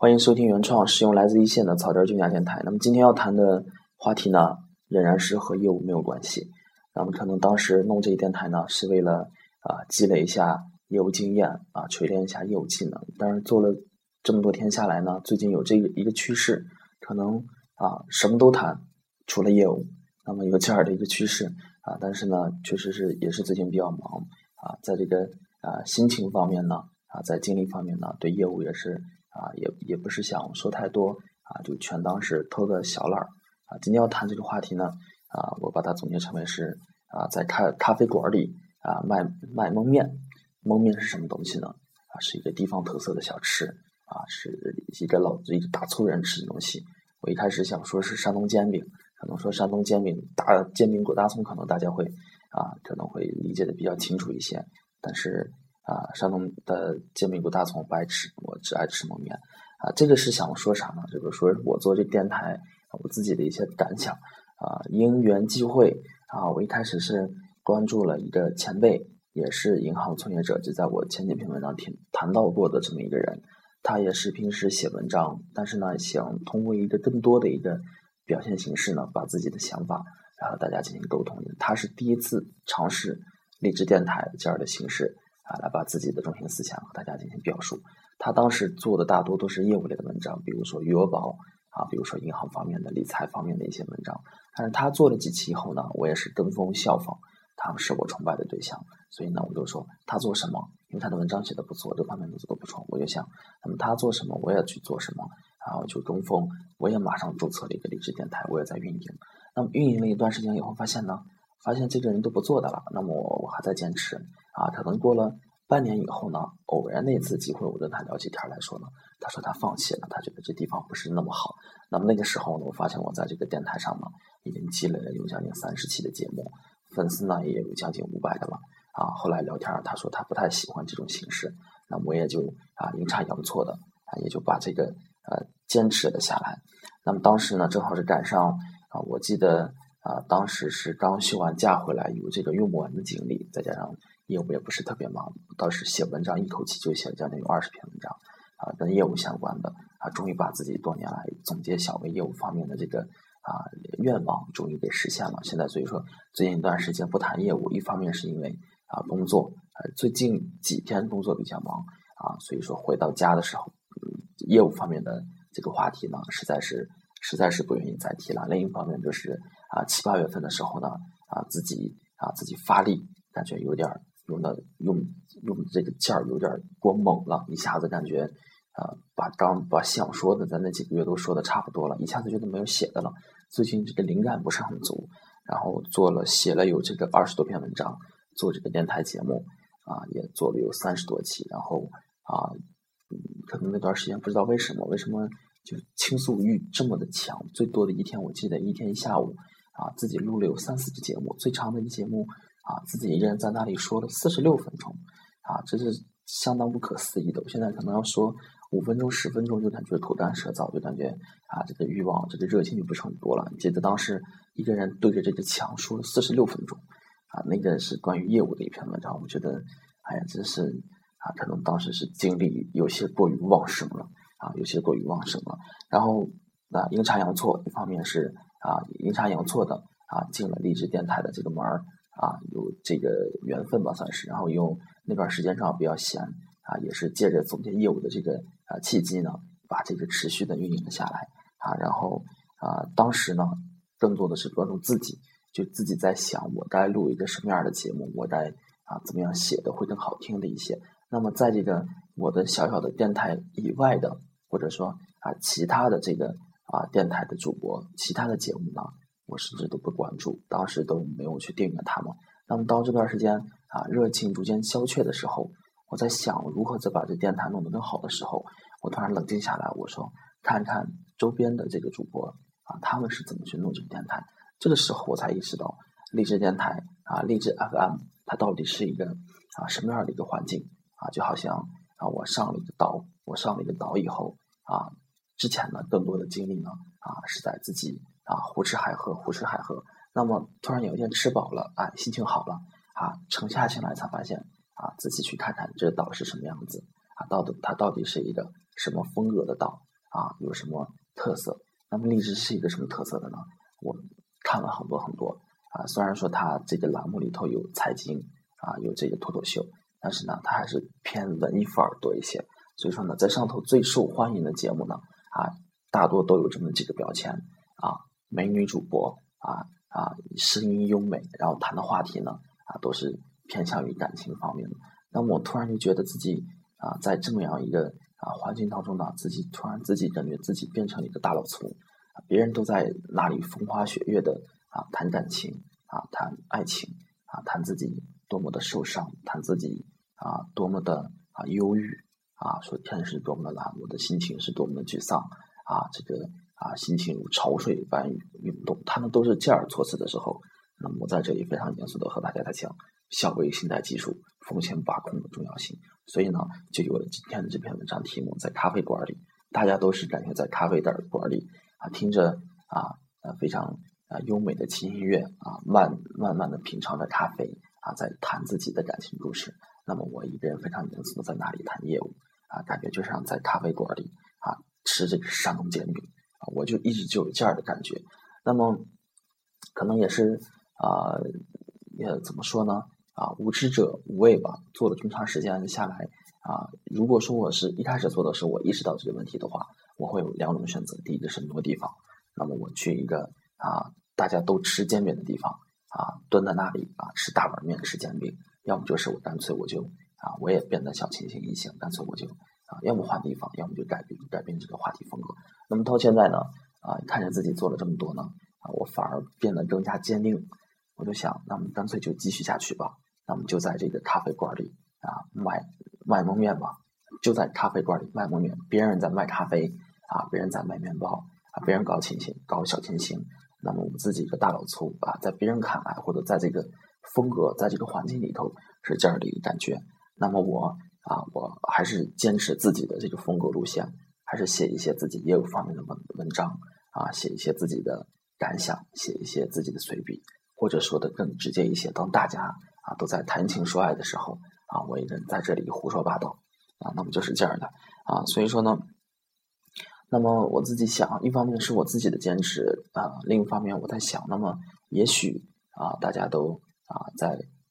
欢迎收听原创，使用来自一线的草根儿军家电台。那么今天要谈的话题呢，仍然是和业务没有关系。那么可能当时弄这一电台呢，是为了啊积累一下业务经验啊，锤炼一下业务技能。但是做了这么多天下来呢，最近有这个一个趋势，可能啊什么都谈，除了业务。那么有这样的一个趋势啊，但是呢，确实是也是最近比较忙啊，在这个啊心情方面呢啊，在精力方面呢，对业务也是。啊，也也不是想说太多啊，就全当是偷个小懒儿啊。今天要谈这个话题呢，啊，我把它总结成为是啊，在咖咖啡馆里啊卖卖蒙面，蒙面是什么东西呢？啊，是一个地方特色的小吃啊，是一个老一个大粗人吃的东西。我一开始想说是山东煎饼，可能说山东煎饼大煎饼裹大葱，可能大家会啊可能会理解的比较清楚一些，但是。啊，山东的煎饼果大葱不爱吃，我只爱吃蒙面。啊，这个是想说啥呢？就是说我做这电台，我自己的一些感想。啊，因缘际会啊，我一开始是关注了一个前辈，也是银行从业者，就在我前几篇文章听谈到过的这么一个人。他也是平时写文章，但是呢，想通过一个更多的一个表现形式呢，把自己的想法然后大家进行沟通。他是第一次尝试励志电台这样的形式。啊，来把自己的中心思想和大家进行表述。他当时做的大多都是业务类的文章，比如说余额宝啊，比如说银行方面的、理财方面的一些文章。但是他做了几期以后呢，我也是跟风效仿，他们是我崇拜的对象。所以呢，我就说他做什么，因为他的文章写的不错，各方面都做的不错，我就想，那么他做什么，我也去做什么，然后就跟风。我也马上注册了一个励志电台，我也在运营。那么运营了一段时间以后，发现呢。发现这个人都不做的了，那么我还在坚持啊。可能过了半年以后呢，偶然那次机会，我跟他聊起天来说呢，他说他放弃了，他觉得这地方不是那么好。那么那个时候呢，我发现我在这个电台上呢，已经积累了有将近三十期的节目，粉丝呢也有将近五百的了啊。后来聊天，他说他不太喜欢这种形式，那我也就啊阴差阳错的啊，也就把这个呃坚持了下来。那么当时呢，正好是赶上啊，我记得。啊，当时是刚休完假回来，有这个用不完的精力，再加上业务也不是特别忙，倒是写文章一口气就写了将近有二十篇文章，啊，跟业务相关的，啊，终于把自己多年来总结小微业务方面的这个啊愿望，终于给实现了。现在所以说最近一段时间不谈业务，一方面是因为啊工作，呃最近几天工作比较忙，啊，所以说回到家的时候，嗯，业务方面的这个话题呢，实在是。实在是不愿意再提了。另一方面就是啊，七八月份的时候呢，啊自己啊自己发力，感觉有点用的用用这个劲儿有点过猛了，一下子感觉啊把刚把想说的在那几个月都说的差不多了，一下子觉得没有写的了。最近这个灵感不是很足，然后做了写了有这个二十多篇文章，做这个电台节目啊也做了有三十多期，然后啊嗯可能那段时间不知道为什么为什么。就倾诉欲这么的强，最多的一天我记得一天一下午啊，自己录了有三四期节目，最长的一节目啊，自己一个人在那里说了四十六分钟，啊，这是相当不可思议的。我现在可能要说五分钟、十分钟就感觉口干舌燥，就感觉啊，这个欲望、这个热情就不是很多了。记得当时一个人对着这个墙说了四十六分钟，啊，那个是关于业务的一篇文章，我觉得，哎呀，真是啊，可能当时是精力有些过于旺盛了。啊，有些过于旺盛了，然后啊阴差阳错，一方面是啊阴差阳错的啊进了励志电台的这个门儿啊有这个缘分吧算是，然后又那段时间正好比较闲啊，也是借着总结业务的这个啊契机呢，把这个持续的运营了下来啊，然后啊当时呢更多的是关注自己，就自己在想我该录一个什么样的节目，我该啊怎么样写的会更好听的一些，那么在这个我的小小的电台以外的。或者说啊，其他的这个啊电台的主播，其他的节目呢，我甚至都不关注，当时都没有去订阅他们。那么到这段时间啊，热情逐渐消却的时候，我在想如何再把这电台弄得更好的时候，我突然冷静下来，我说看看周边的这个主播啊，他们是怎么去弄这个电台。这个时候我才意识到，励志电台啊，励志 FM 它到底是一个啊什么样的一个环境啊，就好像啊我上了一个岛，我上了一个岛以后。啊，之前呢，更多的精力呢，啊，是在自己啊胡吃海喝，胡吃海喝。那么突然有一天吃饱了，哎，心情好了，啊，沉下心来才发现，啊，仔细去看看这个岛是什么样子，啊，到底它到底是一个什么风格的岛，啊有什么特色？那么荔枝是一个什么特色的呢？我看了很多很多啊，虽然说它这个栏目里头有财经啊，有这个脱口秀，但是呢，它还是偏文艺范儿多一些。所以说呢，在上头最受欢迎的节目呢，啊，大多都有这么几个标签啊，美女主播啊啊，声音优美，然后谈的话题呢啊，都是偏向于感情方面的。那么我突然就觉得自己啊，在这么样一个啊环境当中呢，自己突然自己感觉自己变成了一个大老粗，别人都在那里风花雪月的啊谈感情啊谈爱情啊谈自己多么的受伤，谈自己啊多么的啊忧郁啊说天是多么的蓝，我的心情是多么的沮丧啊这个啊心情如潮水般涌动，他们都是介尔措辞的时候，那么我在这里非常严肃的和大家在讲。小微信贷技术风险把控的重要性，所以呢，就有了今天的这篇文章题目。在咖啡馆里，大家都是感觉在咖啡馆里啊，听着啊啊非常啊优美的轻音乐啊，慢慢慢的品尝着咖啡啊，在谈自己的感情故事。那么我一个人非常严肃的在那里谈业务啊，感觉就像在咖啡馆里啊吃这个山东煎饼啊，我就一直就有这样的感觉。那么可能也是啊，也怎么说呢？啊，无知者无畏吧。做了这么长时间下来，啊，如果说我是一开始做的时候，我意识到这个问题的话，我会有两种选择。第一个是挪地方，那么我去一个啊大家都吃煎饼的地方，啊蹲在那里啊吃大碗面吃煎饼；要么就是我干脆我就啊我也变得小清新一些，干脆我就啊要么换地方，要么就改变改变这个话题风格。那么到现在呢，啊看着自己做了这么多呢，啊我反而变得更加坚定。我就想，那么干脆就继续下去吧。那么就在这个咖啡馆里啊卖卖蒙面吧，就在咖啡馆里卖蒙面，别人在卖咖啡啊，别人在卖面包啊，别人搞清新搞小清新，那么我们自己一个大老粗啊，在别人看来或者在这个风格在这个环境里头是这样的一个感觉，那么我啊我还是坚持自己的这个风格路线，还是写一些自己业务方面的文文章啊，写一些自己的感想，写一些自己的随笔，或者说的更直接一些，当大家。啊，都在谈情说爱的时候，啊，我一个人在这里胡说八道，啊，那么就是这样的，啊，所以说呢，那么我自己想，一方面是我自己的坚持，啊，另一方面我在想，那么也许啊，大家都啊在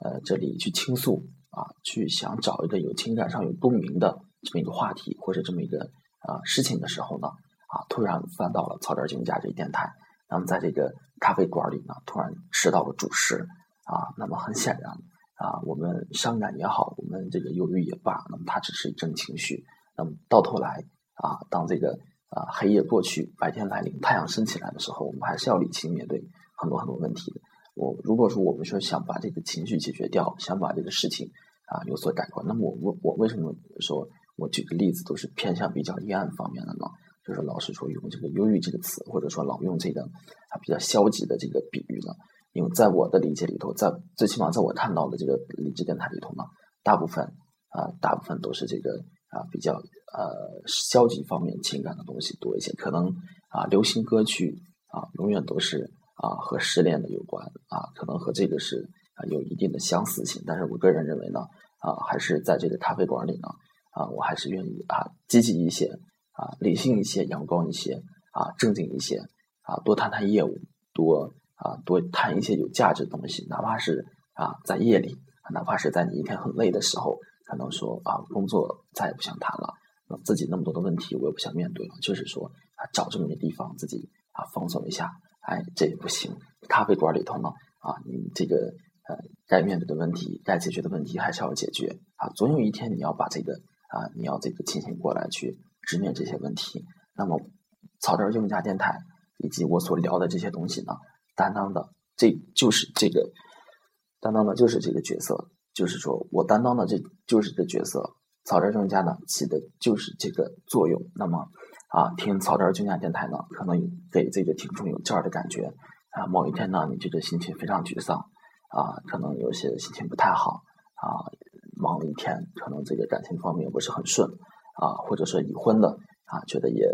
呃这里去倾诉，啊，去想找一个有情感上有共鸣的这么一个话题或者这么一个啊事情的时候呢，啊，突然翻到了草根经济价值电台，那么在这个咖啡馆里呢，突然吃到了主食。啊，那么很显然，啊，我们伤感也好，我们这个忧郁也罢，那么它只是一阵情绪。那么到头来，啊，当这个啊黑夜过去，白天来临，太阳升起来的时候，我们还是要理性面对很多很多问题的。我如果说我们说想把这个情绪解决掉，想把这个事情啊有所改观，那么我我我为什么说我举个例子都是偏向比较阴暗方面的呢？就是老是说用这个忧郁这个词，或者说老用这个啊比较消极的这个比喻呢？因为在我的理解里头，在最起码在我看到的这个理智电台里头呢，大部分啊，大部分都是这个啊比较呃消极方面情感的东西多一些。可能啊，流行歌曲啊，永远都是啊和失恋的有关啊，可能和这个是啊有一定的相似性。但是我个人认为呢，啊，还是在这个咖啡馆里呢，啊，我还是愿意啊积极一些啊，理性一些，阳光一些啊，正经一些啊，多谈谈业务，多。啊，多谈一些有价值的东西，哪怕是啊，在夜里，哪怕是在你一天很累的时候，可能说啊，工作再也不想谈了，那自己那么多的问题我也不想面对了，就是说啊，找这么一个地方自己啊放松一下，哎，这也不行。咖啡馆里头呢，啊，你这个呃，该面对的问题，该解决的问题还是要解决啊，总有一天你要把这个啊，你要这个清醒过来去直面这些问题。那么，草根用家电台以及我所聊的这些东西呢？担当的，这就是这个担当的，就是这个角色，就是说我担当的，这就是这角色。草根专家呢，起的就是这个作用。那么啊，听草根专家电台呢，可能给这个听众有劲儿的感觉啊。某一天呢，你这个心情非常沮丧啊，可能有些心情不太好啊，忙了一天，可能这个感情方面不是很顺啊，或者说已婚的啊，觉得也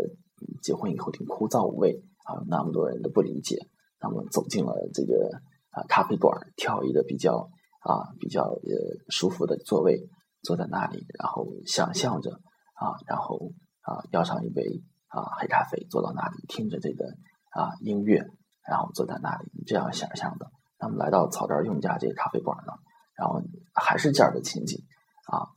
结婚以后挺枯燥无味啊，那么多人都不理解。那么走进了这个啊咖啡馆，挑一个比较啊比较呃舒服的座位，坐在那里，然后想象着啊，然后啊要上一杯啊黑咖啡，坐到那里听着这个啊音乐，然后坐在那里，这样想象的。那么来到草根用家这个咖啡馆呢，然后还是这样的情景啊，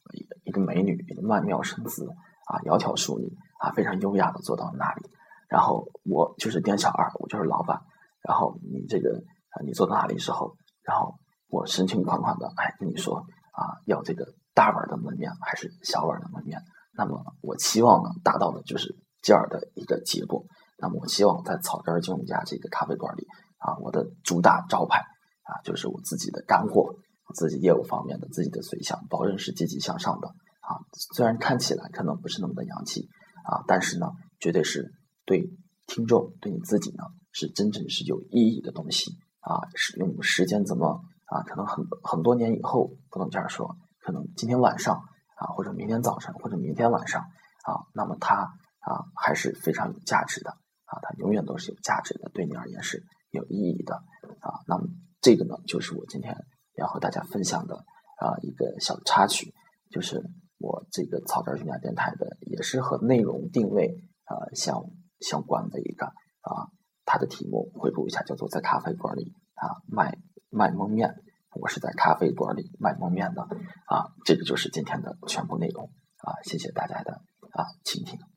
一个美女，一个曼妙身姿啊，窈窕淑女啊，非常优雅的坐到那里。然后我就是店小二，我就是老板。然后你这个啊，你坐到那里时候，然后我深情款款的哎跟你说啊，要这个大碗的焖面还是小碗的焖面？那么我期望呢达到的就是这样的一个结果。那么我希望在草根金融家这个咖啡馆里啊，我的主打招牌啊，就是我自己的干货，自己业务方面的自己的随想，保证是积极向上的啊。虽然看起来可能不是那么的洋气啊，但是呢，绝对是对听众对你自己呢是真正是有意义的东西啊。是用时间怎么啊？可能很很多年以后不能这样说，可能今天晚上啊，或者明天早晨，或者明天晚上啊，那么它啊还是非常有价值的。啊，它永远都是有价值的，对你而言是有意义的啊。那么这个呢，就是我今天要和大家分享的啊一个小插曲，就是我这个草根儿家电台的，也是和内容定位啊相相关的一个啊。它的题目回顾一下，叫做在咖啡馆里啊卖卖蒙面。我是在咖啡馆里卖蒙面的啊。这个就是今天的全部内容啊。谢谢大家的啊倾听。